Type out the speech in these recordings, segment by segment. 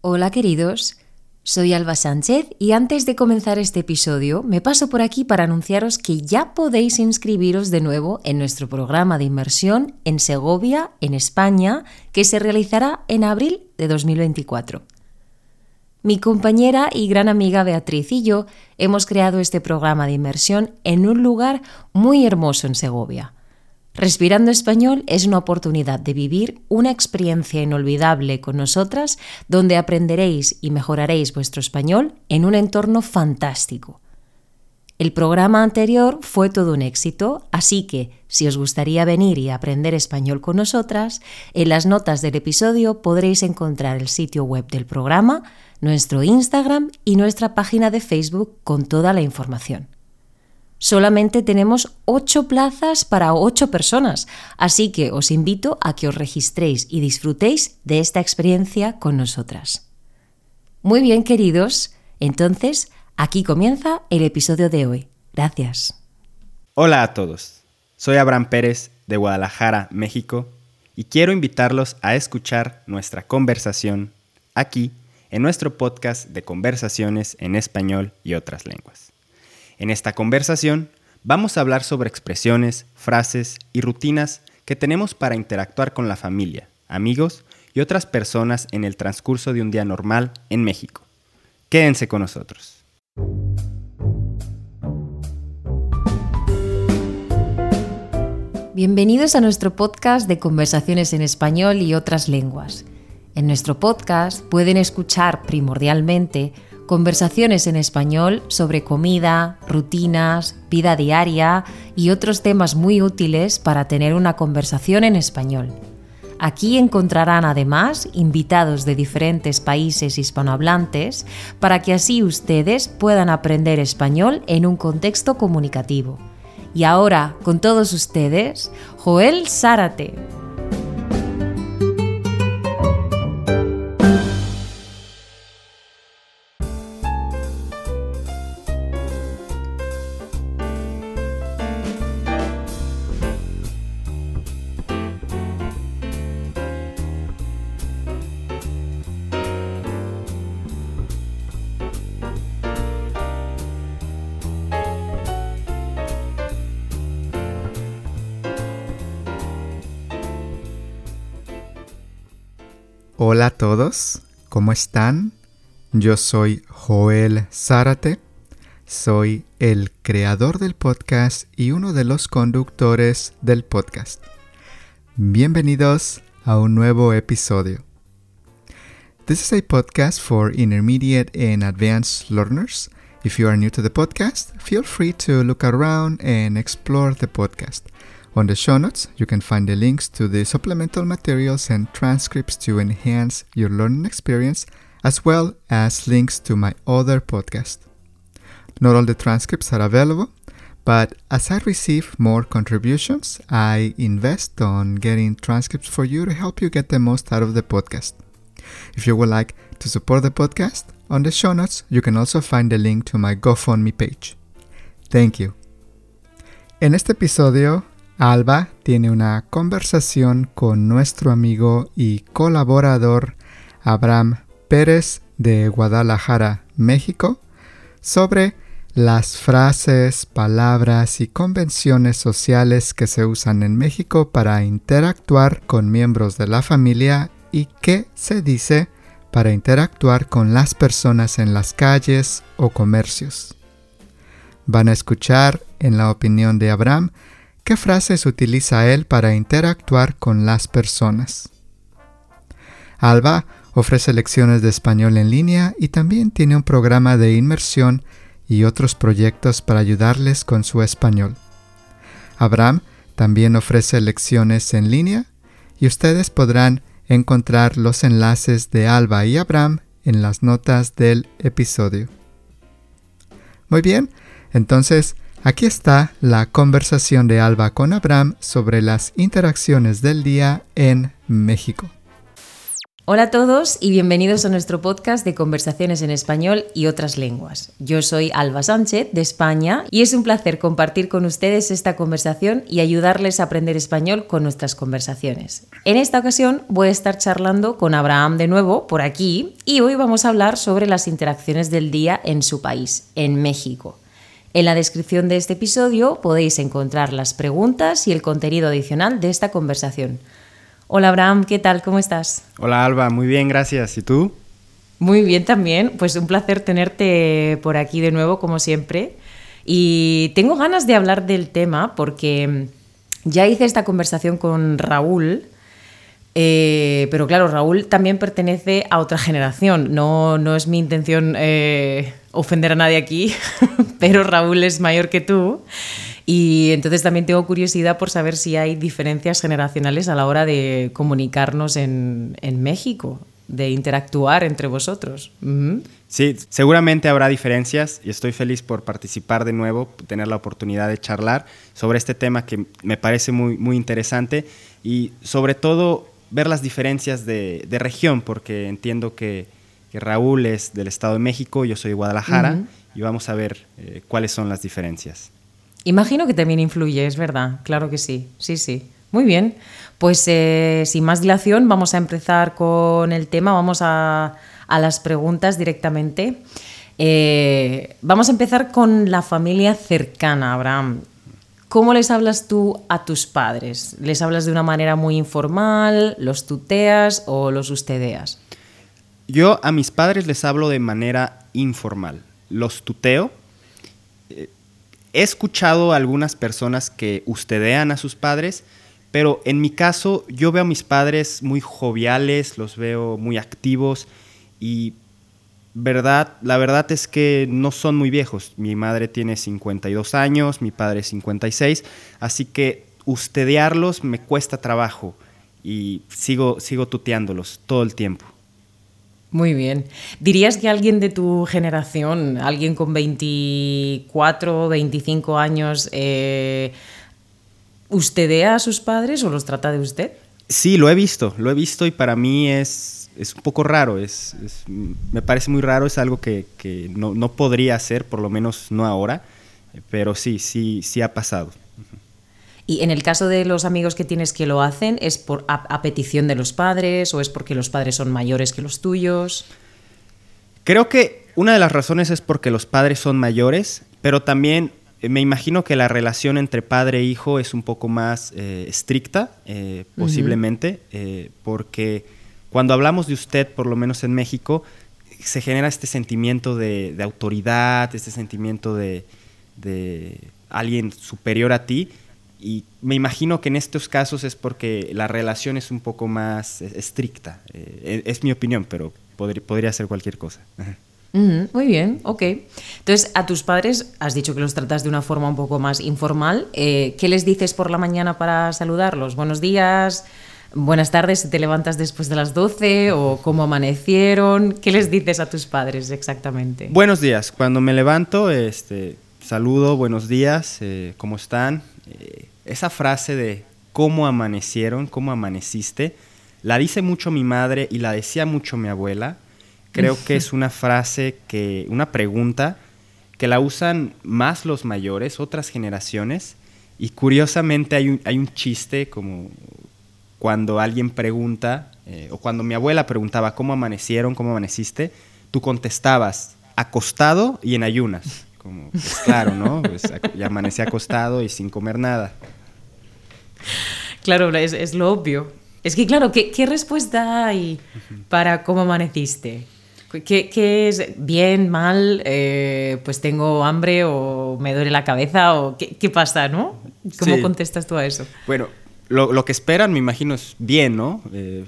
Hola queridos, soy Alba Sánchez y antes de comenzar este episodio me paso por aquí para anunciaros que ya podéis inscribiros de nuevo en nuestro programa de inmersión en Segovia, en España, que se realizará en abril de 2024. Mi compañera y gran amiga Beatriz y yo hemos creado este programa de inmersión en un lugar muy hermoso en Segovia Respirando Español es una oportunidad de vivir una experiencia inolvidable con nosotras donde aprenderéis y mejoraréis vuestro español en un entorno fantástico. El programa anterior fue todo un éxito, así que si os gustaría venir y aprender español con nosotras, en las notas del episodio podréis encontrar el sitio web del programa, nuestro Instagram y nuestra página de Facebook con toda la información. Solamente tenemos ocho plazas para ocho personas, así que os invito a que os registréis y disfrutéis de esta experiencia con nosotras. Muy bien, queridos, entonces aquí comienza el episodio de hoy. Gracias. Hola a todos, soy Abraham Pérez de Guadalajara, México, y quiero invitarlos a escuchar nuestra conversación aquí en nuestro podcast de conversaciones en español y otras lenguas. En esta conversación vamos a hablar sobre expresiones, frases y rutinas que tenemos para interactuar con la familia, amigos y otras personas en el transcurso de un día normal en México. Quédense con nosotros. Bienvenidos a nuestro podcast de conversaciones en español y otras lenguas. En nuestro podcast pueden escuchar primordialmente conversaciones en español sobre comida, rutinas, vida diaria y otros temas muy útiles para tener una conversación en español. Aquí encontrarán además invitados de diferentes países hispanohablantes para que así ustedes puedan aprender español en un contexto comunicativo. Y ahora, con todos ustedes, Joel Zárate. Hola a todos, ¿cómo están? Yo soy Joel Zárate, soy el creador del podcast y uno de los conductores del podcast. Bienvenidos a un nuevo episodio. This is a podcast for intermediate and advanced learners. If you are new to the podcast, feel free to look around and explore the podcast. On the show notes, you can find the links to the supplemental materials and transcripts to enhance your learning experience, as well as links to my other podcast. Not all the transcripts are available, but as I receive more contributions, I invest on getting transcripts for you to help you get the most out of the podcast. If you would like to support the podcast, on the show notes, you can also find the link to my GoFundMe page. Thank you. En este episodio Alba tiene una conversación con nuestro amigo y colaborador Abraham Pérez de Guadalajara, México, sobre las frases, palabras y convenciones sociales que se usan en México para interactuar con miembros de la familia y qué se dice para interactuar con las personas en las calles o comercios. Van a escuchar, en la opinión de Abraham, ¿Qué frases utiliza él para interactuar con las personas? Alba ofrece lecciones de español en línea y también tiene un programa de inmersión y otros proyectos para ayudarles con su español. Abraham también ofrece lecciones en línea y ustedes podrán encontrar los enlaces de Alba y Abraham en las notas del episodio. Muy bien, entonces Aquí está la conversación de Alba con Abraham sobre las interacciones del día en México. Hola a todos y bienvenidos a nuestro podcast de conversaciones en español y otras lenguas. Yo soy Alba Sánchez de España y es un placer compartir con ustedes esta conversación y ayudarles a aprender español con nuestras conversaciones. En esta ocasión voy a estar charlando con Abraham de nuevo por aquí y hoy vamos a hablar sobre las interacciones del día en su país, en México. En la descripción de este episodio podéis encontrar las preguntas y el contenido adicional de esta conversación. Hola Abraham, ¿qué tal? ¿Cómo estás? Hola Alba, muy bien, gracias. ¿Y tú? Muy bien también, pues un placer tenerte por aquí de nuevo, como siempre. Y tengo ganas de hablar del tema porque ya hice esta conversación con Raúl, eh, pero claro, Raúl también pertenece a otra generación. No, no es mi intención eh, ofender a nadie aquí, pero Raúl es mayor que tú. Y entonces también tengo curiosidad por saber si hay diferencias generacionales a la hora de comunicarnos en, en México, de interactuar entre vosotros. Sí, seguramente habrá diferencias y estoy feliz por participar de nuevo, tener la oportunidad de charlar sobre este tema que me parece muy, muy interesante y sobre todo ver las diferencias de, de región, porque entiendo que, que, Raúl es del Estado de México, yo soy de Guadalajara y vamos a ver eh, cuáles son las diferencias. Imagino que también influye, es verdad, claro que sí, sí, sí. Muy bien, pues eh, sin más dilación vamos a empezar con el tema, vamos a, a las preguntas directamente. Eh, vamos a empezar con la familia cercana, Abraham. ¿Cómo les hablas tú a tus padres? ¿Les hablas de una manera muy informal, los tuteas o los ustedeas? Yo a mis padres les hablo de manera informal. Los tuteo He escuchado a algunas personas que ustedean a sus padres, pero en mi caso yo veo a mis padres muy joviales, los veo muy activos y verdad, la verdad es que no son muy viejos. Mi madre tiene 52 años, mi padre 56, así que ustedearlos me cuesta trabajo y sigo, sigo tuteándolos todo el tiempo. Muy bien. ¿Dirías que alguien de tu generación, alguien con 24, 25 años, eh, ustedea a sus padres o los trata de usted? Sí, lo he visto, lo he visto y para mí es, es un poco raro, es, me parece muy raro, es algo que, que no, no, podría hacer, por lo menos no ahora, pero sí, sí, sí ha pasado. Y en el caso de los amigos que tienes que lo hacen, ¿es por a, petición de los padres o es porque los padres son mayores que los tuyos? Creo que una de las razones es porque los padres son mayores, pero también eh, me imagino que la relación entre padre e hijo es un poco más eh, estricta, eh, posiblemente, eh, porque cuando hablamos de usted, por lo menos en México, se genera este sentimiento de, de autoridad, este sentimiento de, de alguien superior a ti, y me imagino que en estos casos es porque la relación es un poco más estricta. Eh, es, mi opinión, pero podría, podría ser cualquier cosa. muy bien, ok. Entonces, a tus padres has dicho que los tratas de una forma un poco más informal. Eh, ¿Qué les dices por la mañana para saludarlos? Buenos días, buenas tardes, te levantas después de las 12 o cómo amanecieron. ¿Qué les dices a tus padres exactamente? Buenos días. Cuando me levanto, este, saludo, buenos días, eh, ¿cómo están? Eh, esa frase de cómo amanecieron, cómo amaneciste, la dice mucho mi madre y la decía mucho mi abuela. Creo que es una frase que, una pregunta que la usan más los mayores, otras generaciones. Y curiosamente hay un, hay un chiste como cuando alguien pregunta, eh, o cuando mi abuela preguntaba cómo amanecieron, cómo amaneciste, tú contestabas acostado y en ayunas. Como, pues claro, ¿no? Pues ya amanecí acostado y sin comer nada. Claro, es, es lo obvio. Es que, claro, ¿qué, qué respuesta hay para cómo amaneciste? ¿Qué, ¿Qué, es bien, mal? Eh, pues tengo hambre o me duele la cabeza o qué, qué pasa, ¿no? ¿Cómo sí. contestas tú a eso? Bueno, lo, lo, que esperan, me imagino, es bien, ¿no? Eh,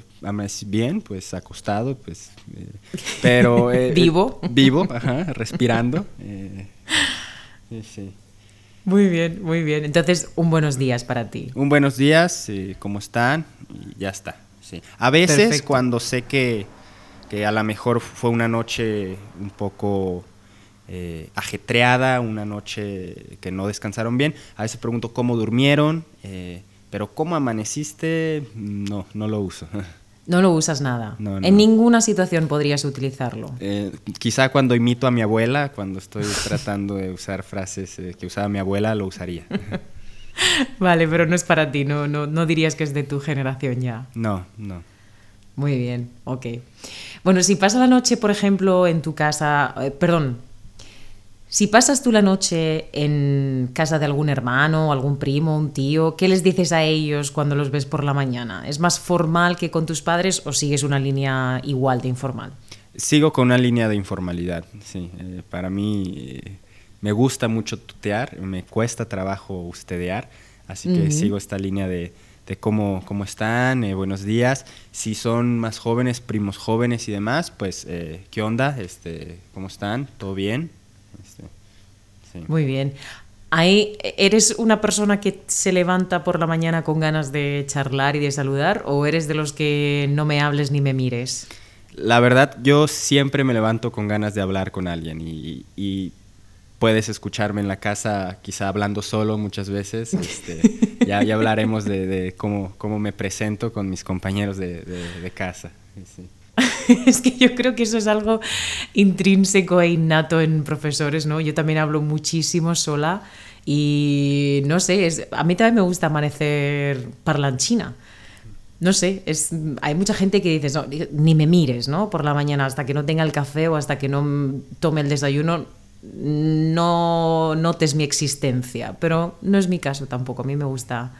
bien, pues acostado, pues. Eh, pero. Eh, vivo. vivo, ajá, respirando. Eh, sí. Muy bien, muy bien. Entonces, un buenos días para ti. Un buenos días, ¿cómo están? Y ya está. Sí. A veces, Perfecto. cuando sé que, que a lo mejor fue una noche un poco. Eh, ajetreada, una noche que no descansaron bien. A veces pregunto cómo durmieron, eh, pero cómo amaneciste, no, no lo uso. No lo usas nada. No, no. En ninguna situación podrías utilizarlo. Eh, quizá cuando imito a mi abuela, cuando estoy tratando de usar frases eh, que usaba mi abuela, lo usaría. Vale, pero no es para ti, no, no, no dirías que es de tu generación ya. No, no. Muy bien, ok. Bueno, si pasas la noche, por ejemplo, en tu casa, eh, perdón, si pasas tú la noche en casa de algún hermano, algún primo, un tío, ¿qué les dices a ellos cuando los ves por la mañana? ¿Es más formal que con tus padres o sigues una línea igual de informal? Sigo con una línea de informalidad, sí. Eh, para mí eh, me gusta mucho tutear, me cuesta trabajo ustedear, así que sigo esta línea de, de cómo, cómo están, eh, buenos días. Si son más jóvenes, primos jóvenes y demás, pues, ¿qué onda? Este, ¿Cómo están? ¿Todo bien? Sí. Muy bien. Ahí, ¿Eres una persona que se levanta por la mañana con ganas de charlar y de saludar o eres de los que no me hables ni me mires? La verdad, yo siempre me levanto con ganas de hablar con alguien y, y puedes escucharme en la casa quizá hablando solo muchas veces. Este, ya, ya hablaremos de, de cómo, cómo me presento con mis compañeros de, de- de casa. Sí. es que yo creo que eso es algo intrínseco e innato en profesores, ¿no? Yo también hablo muchísimo sola y no sé, es, a mí también me gusta amanecer parlanchina. No sé, hay mucha gente que dice, no, ni me mires, ¿no? Por la mañana hasta que no tenga el café o hasta que no tome el desayuno, no notes mi existencia. Pero no es mi caso tampoco. A mí me gusta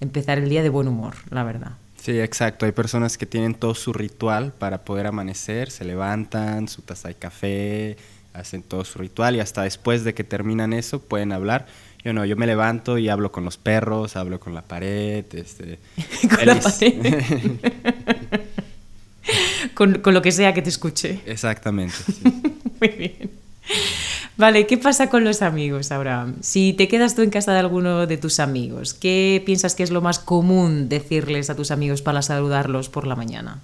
empezar el día de buen humor, la verdad. Sí, exacto. Hay personas que tienen todo su ritual para poder amanecer, se levantan, su taza de café, hacen todo su ritual y hasta después de que terminan eso pueden hablar. Yo no, yo me levanto y hablo con los perros, hablo con la pared, este, Con la feliz. pared. con, con lo que sea que te escuche. Exactamente. sí. Muy bien. Vale, ¿qué pasa con los amigos, Abraham? Si te quedas tú en casa de alguno de tus amigos, ¿qué piensas que es lo más común decirles a tus amigos para saludarlos por la mañana?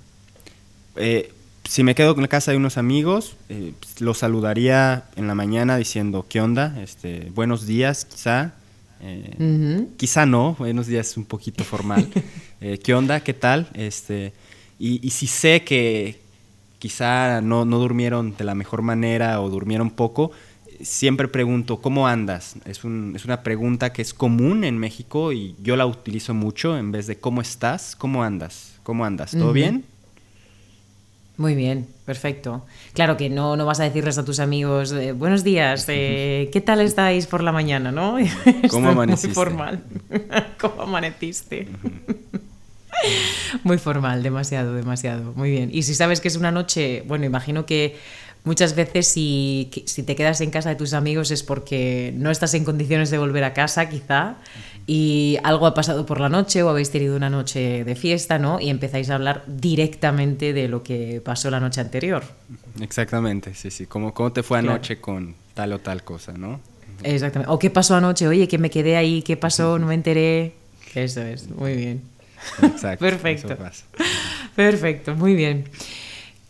Eh, si me quedo en la casa de unos amigos, eh, los saludaría en la mañana diciendo, ¿qué onda? Este, buenos días, quizá. Eh. Quizá no, buenos días es un poquito formal. Eh, ¿Qué onda? ¿Qué tal? Este, y, y si sé que quizá no, no durmieron de la mejor manera o durmieron poco, siempre pregunto, ¿cómo andas? Es, un- es una pregunta que es común en México y yo la utilizo mucho en vez de ¿cómo estás? ¿Cómo andas? ¿Cómo andas? ¿Todo bien? Muy bien, perfecto. Claro que no, no vas a decirles a tus amigos, eh, buenos días, eh, ¿qué tal estáis por la mañana? ¿no? Es amaneciste? Muy formal. ¿Cómo amaneciste? Muy formal, demasiado, demasiado. Muy bien. Y si sabes que es una noche, bueno, imagino que muchas veces si, si te quedas en casa de tus amigos es porque no estás en condiciones de volver a casa, quizá, y algo ha pasado por la noche o habéis tenido una noche de fiesta, ¿no? Y empezáis a hablar directamente de lo que pasó la noche anterior. Exactamente, sí, sí. ¿Cómo, cómo te fue Claro. anoche con tal o tal cosa, no? Exactamente. O qué pasó anoche, oye, que me quedé ahí, qué pasó, no me enteré. Eso es, muy bien. Exacto. Perfecto. Perfecto, muy bien.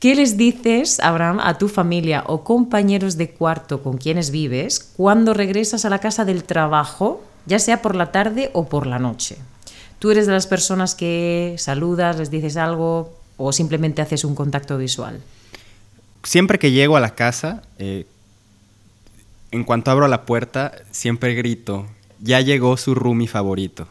¿Qué les dices, Abraham, a tu familia o compañeros de cuarto con quienes vives cuando regresas a la casa del trabajo, ya sea por la tarde o por la noche? ¿Tú eres de las personas que saludas, les dices algo o simplemente haces un contacto visual? Siempre que llego a la casa, eh, en cuanto abro la puerta, siempre grito, ya llegó su roomie favorito.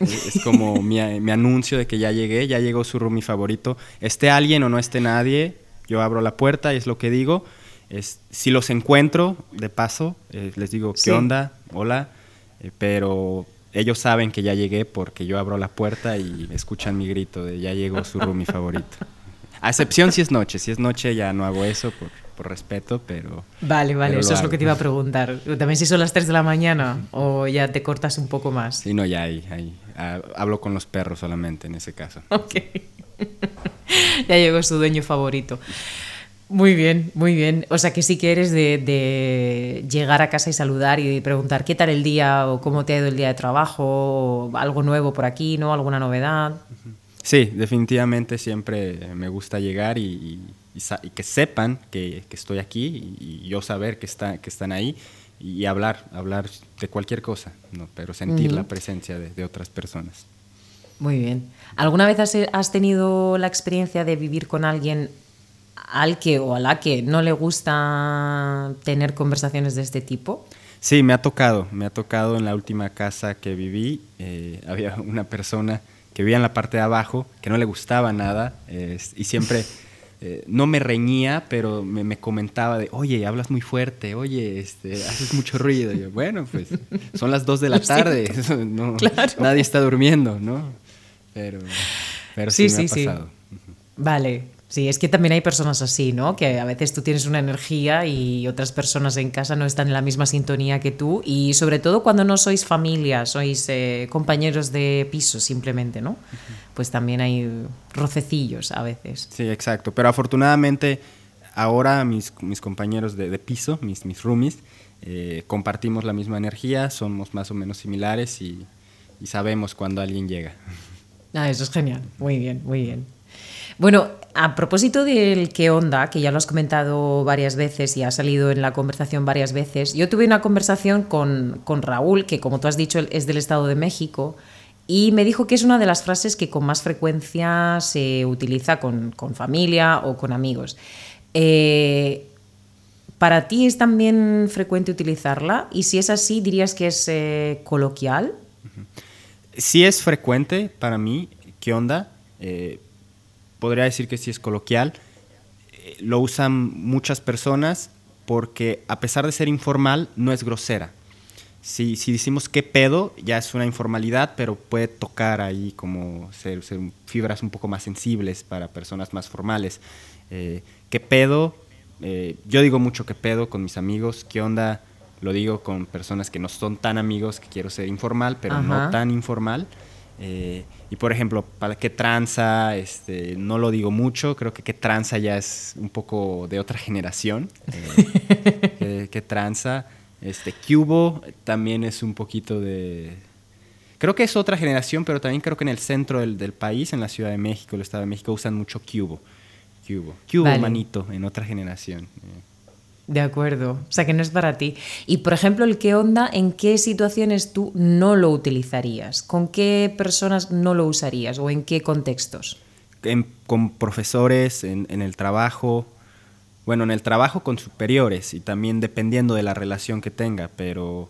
Es es como mi, mi anuncio de que ya llegué, ya llegó su roomie favorito. Esté alguien o no esté nadie, yo abro la puerta y es lo que digo. Es, si los encuentro, de paso, eh, les digo, ¿qué Sí. onda? Hola. Eh, pero ellos saben que ya llegué porque yo abro la puerta y escuchan mi grito de ya llegó su roomie favorito. A excepción si es noche. Si es noche ya no hago eso por, por respeto, pero... Vale, vale, Pero eso es lo que te iba a preguntar. También si son las 3 de la mañana o ya te cortas un poco más. Sí, no, ya ahí, ahí. Ah, hablo con los perros solamente en ese caso. Ok. ya llegó su dueño favorito. Muy bien, muy bien. O sea que sí que eres de, de llegar a casa y saludar y preguntar qué tal el día o cómo te ha ido el día de trabajo o algo nuevo por aquí, ¿no? ¿Alguna novedad? Sí, definitivamente siempre me gusta llegar y, y- y sa- y que sepan que, que estoy aquí y, yo saber que, está, que están ahí y, hablar, hablar de cualquier cosa, ¿no? pero sentir la presencia de, de otras personas. Muy bien. ¿Alguna vez has, has tenido la experiencia de vivir con alguien al que o a la que no le gusta tener conversaciones de este tipo? Sí, me ha tocado, me ha tocado en la última casa que viví, eh, había una persona que vivía en la parte de abajo, que no le gustaba nada eh, y siempre eh, no me reñía, pero me, me, comentaba de, oye, hablas muy fuerte, oye, este, haces mucho ruido. Y yo, bueno, pues son las dos de la tarde, no, claro. nadie está durmiendo, ¿no? Pero, pero sí, sí, me ha pasado. Sí. Vale, Sí, es que también hay personas así, ¿no? Que a veces tú tienes una energía y otras personas en casa no están en la misma sintonía que tú y sobre todo cuando no sois familia, sois eh, compañeros de piso simplemente, ¿no? Pues también hay rocecillos a veces. Sí, exacto. Pero afortunadamente ahora mis, mis compañeros de, de, piso, mis, mis roomies, eh, compartimos la misma energía, somos más o menos similares y, y sabemos cuando alguien llega. Ah, eso es genial. Muy bien, muy bien. Bueno, a propósito del qué onda, que ya lo has comentado varias veces y ha salido en la conversación varias veces, yo tuve una conversación con, con Raúl, que como tú has dicho es del Estado de México, y me dijo que es una de las frases que con más frecuencia se utiliza con, con familia o con amigos. Eh, ¿Para ti es también frecuente utilizarla? Y si es así, ¿dirías que es eh, coloquial? Sí es frecuente para mí. ¿Qué onda? Eh, podría decir que sí es coloquial. Eh, lo usan muchas personas porque a pesar de ser informal, no es grosera. Si, si decimos qué pedo, ya es una informalidad, pero puede tocar ahí como ser, fibras un poco más sensibles para personas más formales. Eh, ¿Qué pedo? Eh, yo digo mucho qué pedo con mis amigos. ¿Qué onda? Lo digo con personas que no son tan amigos, que quiero ser informal, pero no tan informal. Eh, y por ejemplo, para qué tranza, este, no lo digo mucho, creo que qué tranza ya es un poco de otra generación. Eh, qué, tranza. Este, Cubo también es un poquito de... Creo que es otra generación, pero también creo que en el centro del, del país, en la Ciudad de México, el Estado de México, usan mucho Cubo. Cubo, cubo manito, en otra generación. Eh. De acuerdo, o sea que no es para ti. Y por ejemplo, el qué onda, ¿en qué situaciones tú no lo utilizarías? ¿Con qué personas no lo usarías o en qué contextos? con profesores, en, el trabajo, bueno, en el trabajo con superiores y también dependiendo de la relación que tenga, pero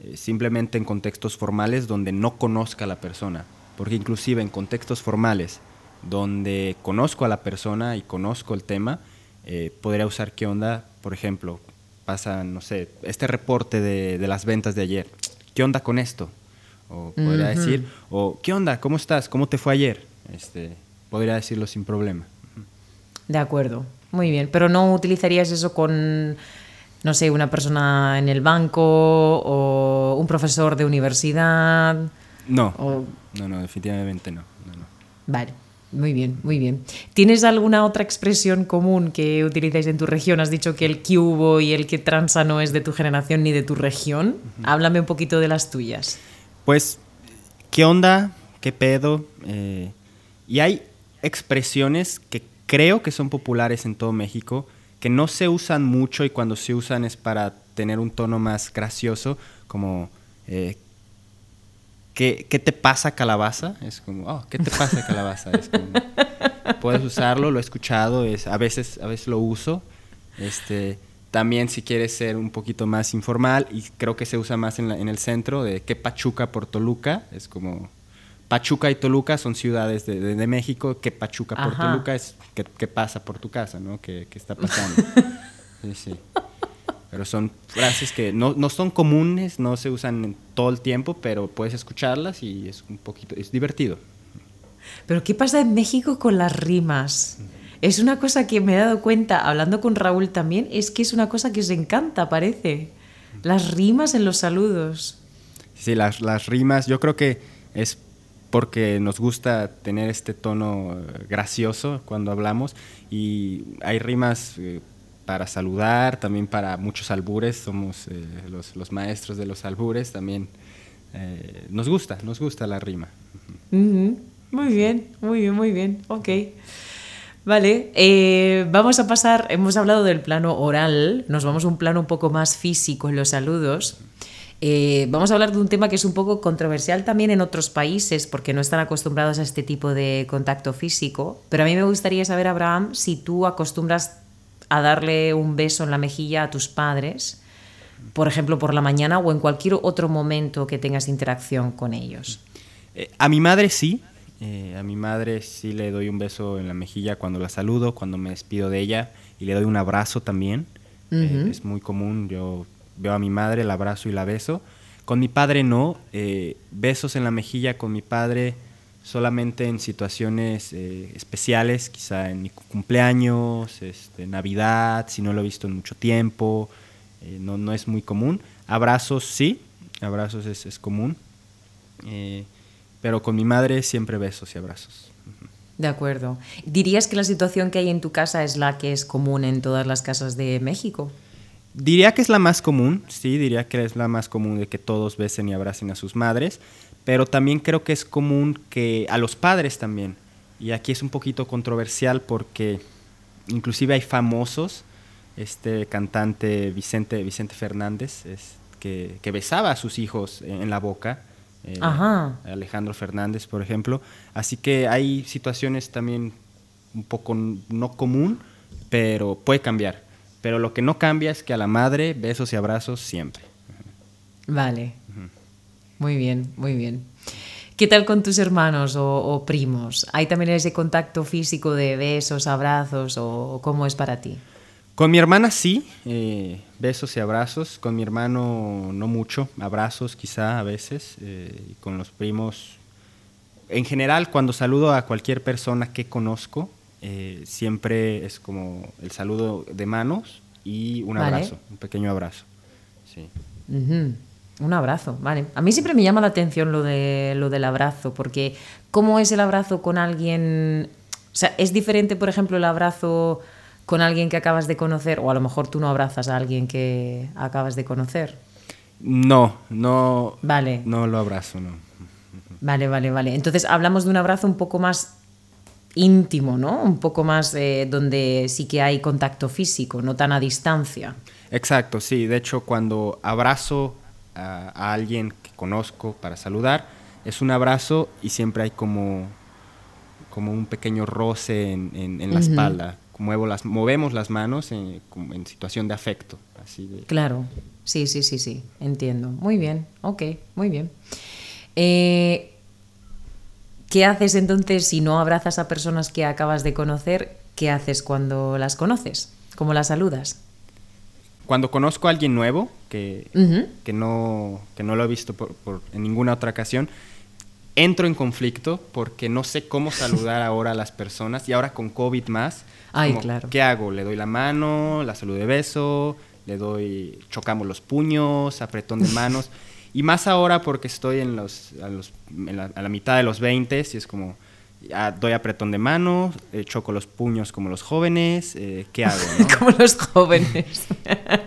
eh, simplemente en contextos formales donde no conozca a la persona, porque inclusive en contextos formales donde conozco a la persona y conozco el tema, eh, podría usar qué onda, por ejemplo, pasa, no sé, este reporte de, de las ventas de ayer, ¿qué onda con esto? O podría decir, o ¿qué onda? ¿Cómo estás? ¿Cómo te fue ayer? Este, podría decirlo sin problema. De acuerdo, muy bien, pero no utilizarías eso con, no sé, una persona en el banco o un profesor de universidad. No, no, no, definitivamente no, no, no. Vale. Muy bien, muy bien. ¿Tienes alguna otra expresión común que utilizáis en tu región? Has dicho que el cubo y el que transa no es de tu generación ni de tu región. Háblame un poquito de las tuyas. Pues, ¿qué onda? ¿Qué pedo? Eh, y hay expresiones que creo que son populares en todo México, que no se usan mucho y cuando se usan es para tener un tono más gracioso, como eh, ¿qué, te pasa calabaza? Es como, oh, ¿qué te pasa calabaza? Es como, puedes usarlo, lo he escuchado, es, a, veces, a veces lo uso. Este, también si quieres ser un poquito más informal, y creo que se usa más en, el centro, de qué Pachuca por Toluca, es como... Pachuca y Toluca son ciudades de, México, que Pachuca por Toluca es qué, pasa por tu casa, ¿no? ¿Qué, qué está pasando? sí, sí. Pero son frases que no, no, son comunes, no se usan todo el tiempo, pero puedes escucharlas y es un poquito, es divertido. Pero ¿qué pasa en México con las rimas? Es una cosa que me he dado cuenta, hablando con Raúl también, es que es una cosa que os encanta, parece. Las rimas en los saludos. Sí, las, las rimas, yo creo que es porque nos gusta tener este tono gracioso cuando hablamos y hay rimas eh, para saludar, también para muchos albures, somos eh, los, maestros de los albures, también eh, nos gusta, nos gusta la rima. Muy bien, muy bien, muy bien, ok. Vale, eh, vamos a pasar, hemos hablado del plano oral, nos vamos a un plano un poco más físico en los saludos. Eh, vamos a hablar de un tema que es un poco controversial también en otros países porque no están acostumbrados a este tipo de contacto físico. Pero a mí me gustaría saber, Abraham, si tú acostumbras a darle un beso en la mejilla a tus padres, por ejemplo, por la mañana o en cualquier otro momento que tengas interacción con ellos. Eh, a mi madre sí. Eh, a mi madre sí le doy un beso en la mejilla cuando la saludo, cuando me despido de ella y le doy un abrazo también. es muy común, yo veo a mi madre, la abrazo y la beso. Con mi padre no, eh, besos en la mejilla con mi padre solamente en situaciones eh, especiales, quizá en mi cumpleaños, este, Navidad, si no lo he visto en mucho tiempo, eh, no, no, es muy común. Abrazos sí, abrazos es, es común, pero con mi madre siempre besos y abrazos. De acuerdo. ¿Dirías que la situación que hay en tu casa es la que es común en todas las casas de México? Diría que es la más común, sí, diría que es la más común de que todos besen y abracen a sus madres, pero también creo que es común que a los padres también. Y aquí es un poquito controversial porque inclusive hay famosos, este cantante Vicente, Vicente Fernández, es, que, besaba a sus hijos en la boca, eh, Alejandro Fernández, por ejemplo. Así que hay situaciones también un poco no común, pero puede cambiar. Pero lo que no cambia es que a la madre besos y abrazos siempre. Vale. Muy bien, muy bien. ¿Qué tal con tus hermanos o, primos? ¿Hay también ese contacto físico de besos, abrazos o cómo es para ti? Con mi hermana sí, eh, besos y abrazos. Con mi hermano no mucho, abrazos quizá a veces. Eh, con los primos, en general, cuando saludo a cualquier persona que conozco, eh, siempre es como el saludo de manos y un abrazo, un pequeño abrazo. Sí. Un abrazo, vale. A mí siempre me llama la atención lo, de, lo del abrazo, porque ¿cómo es el abrazo con alguien? O sea, ¿es diferente, por ejemplo, el abrazo con alguien que acabas de conocer? O a lo mejor tú no abrazas a alguien que acabas de conocer. No, no. Vale. No lo abrazo, no. Vale, vale, vale. Entonces hablamos de un abrazo un poco más íntimo, ¿no? Un poco más eh, donde sí que hay contacto físico, no tan a distancia. Exacto, sí. De hecho, cuando abrazo a, alguien que conozco para saludar, es un abrazo y siempre hay como, como un pequeño roce en, la espalda. Muevo las, movemos las manos en, situación de afecto. Así Claro, sí, sí, sí, sí, entiendo. Muy bien, ok, muy bien. Eh, ¿Qué haces entonces si no abrazas a personas que acabas de conocer? ¿Qué haces cuando las conoces? ¿Cómo las saludas? Cuando conozco a alguien nuevo, que, que, no, que no lo he visto por, en ninguna otra ocasión, entro en conflicto porque no sé cómo saludar ahora a las personas y ahora con COVID más. Ay, claro. ¿Qué hago? ¿Le doy la mano, la salud de beso, le doy, chocamos los puños, apretón de manos? Y más ahora porque estoy en los, a, los, a la mitad de los 20 y es como, doy apretón de mano, eh, choco los puños como los jóvenes, eh, ¿qué hago? como los jóvenes.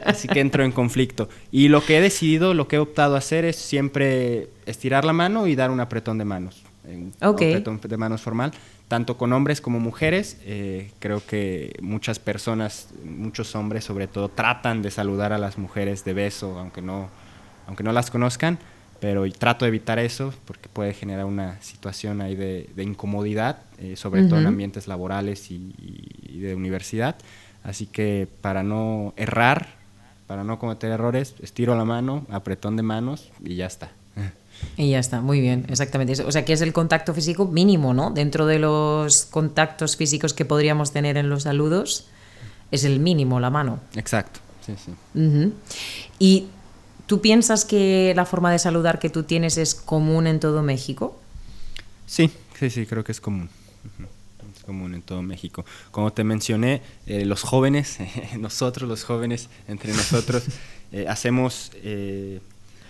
Así que entro en conflicto. Y lo que he decidido, lo que he optado a hacer es siempre estirar la mano y dar un apretón de manos. Un apretón de manos formal, tanto con hombres como mujeres. Eh, creo que muchas personas, muchos hombres sobre todo, tratan de saludar a las mujeres de beso, aunque no aunque no las conozcan, pero trato de evitar eso porque puede generar una situación ahí de, incomodidad, eh, sobre todo en ambientes laborales y, de universidad. Así que para no errar, para no cometer errores, estiro la mano, apretón de manos y ya está. Y ya está, muy bien, exactamente. O sea, que es el contacto físico mínimo, ¿no? Dentro de los contactos físicos que podríamos tener en los saludos, es el mínimo, la mano. Exacto, sí, sí. Y ¿Tú piensas que la forma de saludar que tú tienes es común en todo México? Sí, sí, sí, creo que es común. Es común en todo México. Como te mencioné, eh, los jóvenes, nosotros los jóvenes, entre nosotros, eh, hacemos... Eh,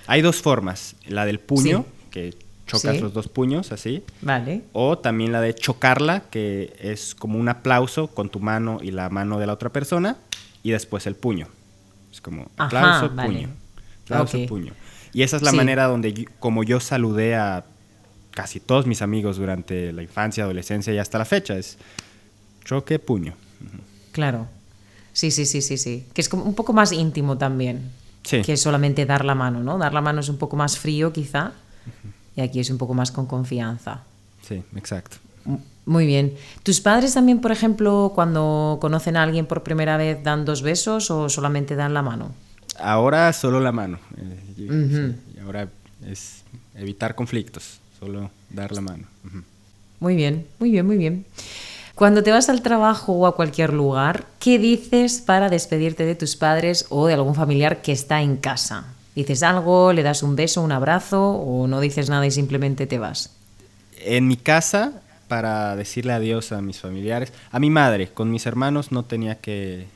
hay dos formas. La del puño, que chocas los dos puños así. Vale. O también la de chocarla, que es como un aplauso con tu mano y la mano de la otra persona, y después el puño. Es como aplauso, puño puño. Y esa es la manera donde, como yo saludé a casi todos mis amigos durante la infancia, adolescencia y hasta la fecha, es choque, puño. Claro. Sí, sí, sí, sí, sí. Que es como un poco más íntimo también. Sí. que solamente dar la mano, ¿no? Dar la mano es un poco más frío quizá y aquí es un poco más con confianza. Sí, exacto. Muy bien. ¿Tus padres también, por ejemplo, cuando conocen a alguien por primera vez, dan dos besos o solamente dan la mano? Ahora solo la mano. eh, sí, ahora es evitar conflictos, solo dar la mano. Muy bien, muy bien, muy bien. Cuando te vas al trabajo o a cualquier lugar, ¿qué dices para despedirte de tus padres o de algún familiar que está en casa? ¿Dices algo, le das un beso, un abrazo o no dices nada y simplemente te vas? En mi casa, para decirle adiós a mis familiares, a mi madre, con mis hermanos no tenía que eh,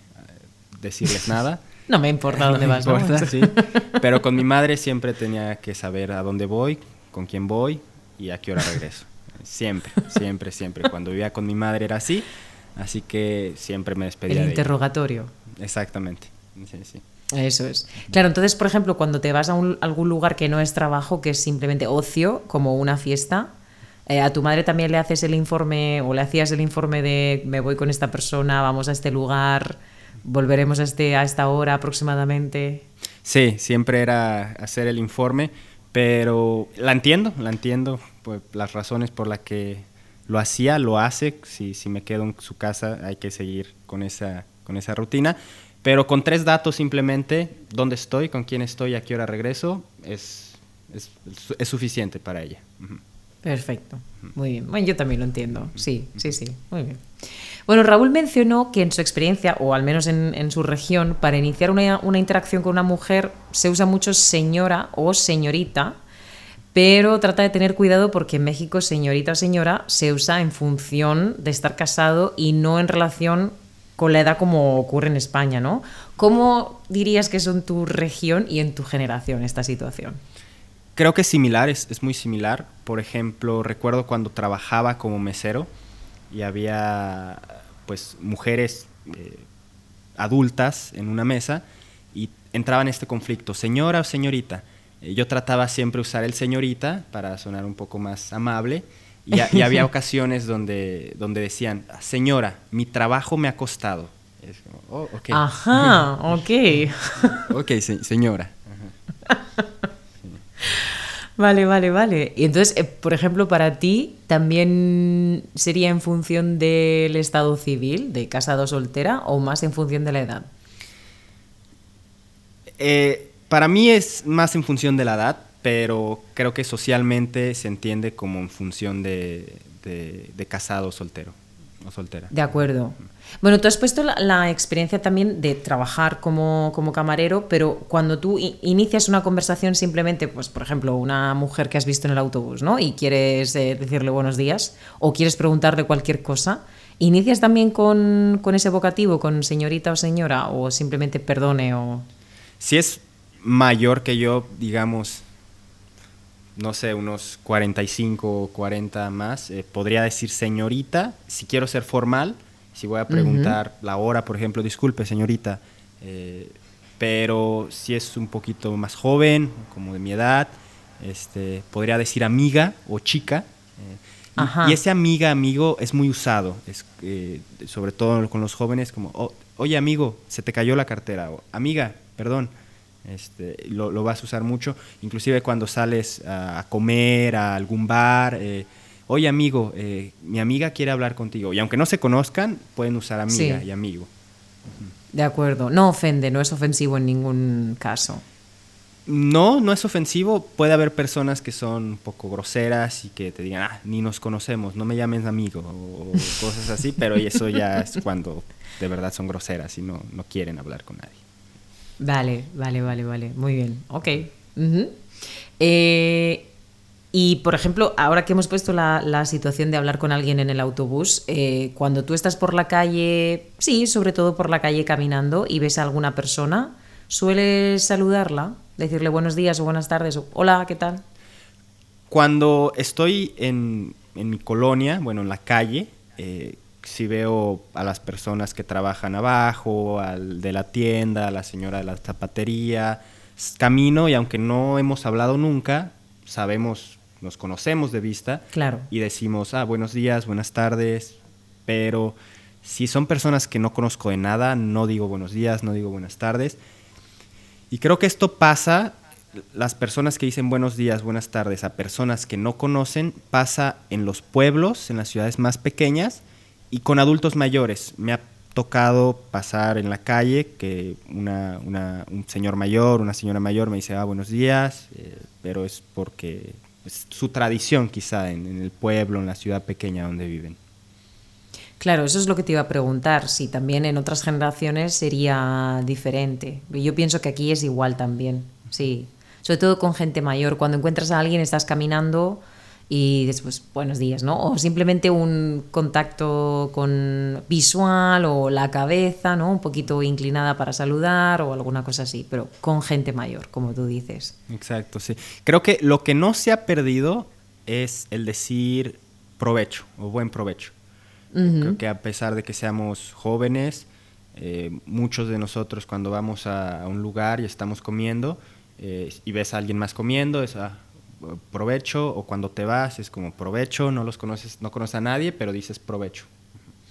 decirles nada. No me importa dónde No me vas, ¿no? importa, sí. Pero con mi madre siempre tenía que saber a dónde voy, con quién voy y a qué hora regreso. Siempre, siempre, siempre. Cuando vivía con mi madre era así, así que siempre me despedía El de ella. interrogatorio. Exactamente. Sí, sí. Eso es. Claro, entonces, por ejemplo, cuando te vas a un- algún lugar que no es trabajo, que es simplemente ocio, como una fiesta, eh, a tu madre también le haces el informe o le hacías el informe de me voy con esta persona, vamos a este lugar, volveremos a, este, a esta hora aproximadamente. Sí, siempre era hacer el informe, pero la entiendo, la entiendo, pues las razones por las que lo hacía, lo hace, si, si me quedo en su casa hay que seguir con esa, con esa rutina, pero con tres datos simplemente, dónde estoy, con quién estoy, a qué hora regreso, es, es, es suficiente para ella. Ujú. Perfecto, muy bien. Bueno, yo también lo entiendo. Sí, sí, sí, muy bien. Bueno, Raúl mencionó que en su experiencia, o al menos en, en su región, para iniciar una, una interacción con una mujer se usa mucho señora o señorita, pero trata de tener cuidado porque en México señorita o señora se usa en función de estar casado y no en relación con la edad como ocurre en España, ¿no? ¿Cómo dirías que es en tu región y en tu generación esta situación? Creo que es similar, es, es muy similar. Por ejemplo, recuerdo cuando trabajaba como mesero y había pues mujeres eh, adultas en una mesa y entraba en este conflicto, señora o señorita. Eh, yo trataba siempre usar el señorita para sonar un poco más amable y, ha- y había ocasiones donde, donde decían, señora, mi trabajo me ha costado. Como, "Oh, ok. Ajá, ok. Ok, se- señora. Vale, vale, vale. Y entonces, eh, por ejemplo, para ti también sería en función del estado civil, de casado o soltera, o más en función de la edad. Eh, para mí es más en función de la edad, pero creo que socialmente se entiende como en función de, de- casado soltero o soltera. De acuerdo. Bueno, tú has puesto la, la experiencia también de trabajar como, como camarero, pero cuando tú inicias una conversación simplemente, pues por ejemplo, una mujer que has visto en el autobús, ¿no? Y quieres eh, decirle buenos días o quieres preguntarle cualquier cosa, ¿inicias también con, con ese vocativo, con señorita o señora, o simplemente perdone o... Si es mayor que yo, digamos, no sé, unos 45 o 40 más, eh, podría decir señorita, si quiero ser formal, si voy a preguntar la hora, por ejemplo, disculpe señorita, eh, pero si es un poquito más joven, como de mi edad, este, podría decir amiga o chica. eh, y- Ajá. y, ese amiga, amigo es muy usado, es, sobre todo con los jóvenes, como, "Oh, oye amigo, se te cayó la cartera, o amiga, perdón. Este, lo, lo vas a usar mucho, inclusive cuando sales a, a comer a algún bar. eh, Oye amigo, eh, mi amiga quiere hablar contigo. Y aunque no se conozcan, pueden usar amiga Sí. y amigo. De acuerdo, no ofende, no es ofensivo en ningún caso. No, no es ofensivo. Puede haber personas que son un poco groseras y que te digan, ah, ni nos conocemos, no me llames amigo o cosas así, pero eso ya es cuando de verdad son groseras y no, no quieren hablar con nadie. Vale, vale, vale, vale. Muy bien. Ok. Eh, y, por ejemplo, ahora que hemos puesto la, la situación de hablar con alguien en el autobús, eh, cuando tú estás por la calle, sí, sobre todo por la calle caminando y ves a alguna persona, ¿sueles saludarla? Decirle buenos días o buenas tardes o hola, ¿qué tal? Cuando estoy en, en mi colonia, bueno, en la calle, eh, si veo a las personas que trabajan abajo, al de la tienda, a la señora de la zapatería, camino y aunque no hemos hablado nunca, sabemos, nos conocemos de vista Claro. y decimos, ah, buenos días, buenas tardes, pero si son personas que no conozco de nada, no digo buenos días, no digo buenas tardes. Y creo que esto pasa, las personas que dicen buenos días, buenas tardes a personas que no conocen, pasa en los pueblos, en las ciudades más pequeñas y con adultos mayores. Me ha tocado pasar en la calle que una, una, un señor mayor, una señora mayor me dice, ah, buenos días, eh, pero es porque es su tradición quizá en, en el pueblo, en la ciudad pequeña donde viven. Claro, eso es lo que te iba a preguntar, si también en otras generaciones sería diferente. Yo pienso que aquí es igual también, sí. Sobre todo con gente mayor, cuando encuentras a alguien estás caminando y después buenos días, ¿no? O simplemente un contacto con visual o la cabeza, ¿no? Un poquito inclinada para saludar o alguna cosa así, pero con gente mayor, como tú dices. Exacto, sí. Creo que lo que no se ha perdido es el decir provecho o buen provecho. Creo que a pesar de que seamos jóvenes, eh, muchos de nosotros cuando vamos a, un lugar y estamos comiendo eh, y ves a alguien más comiendo, es ah, provecho, o cuando te vas es como provecho, no los conoces, no conoces a nadie, pero dices provecho.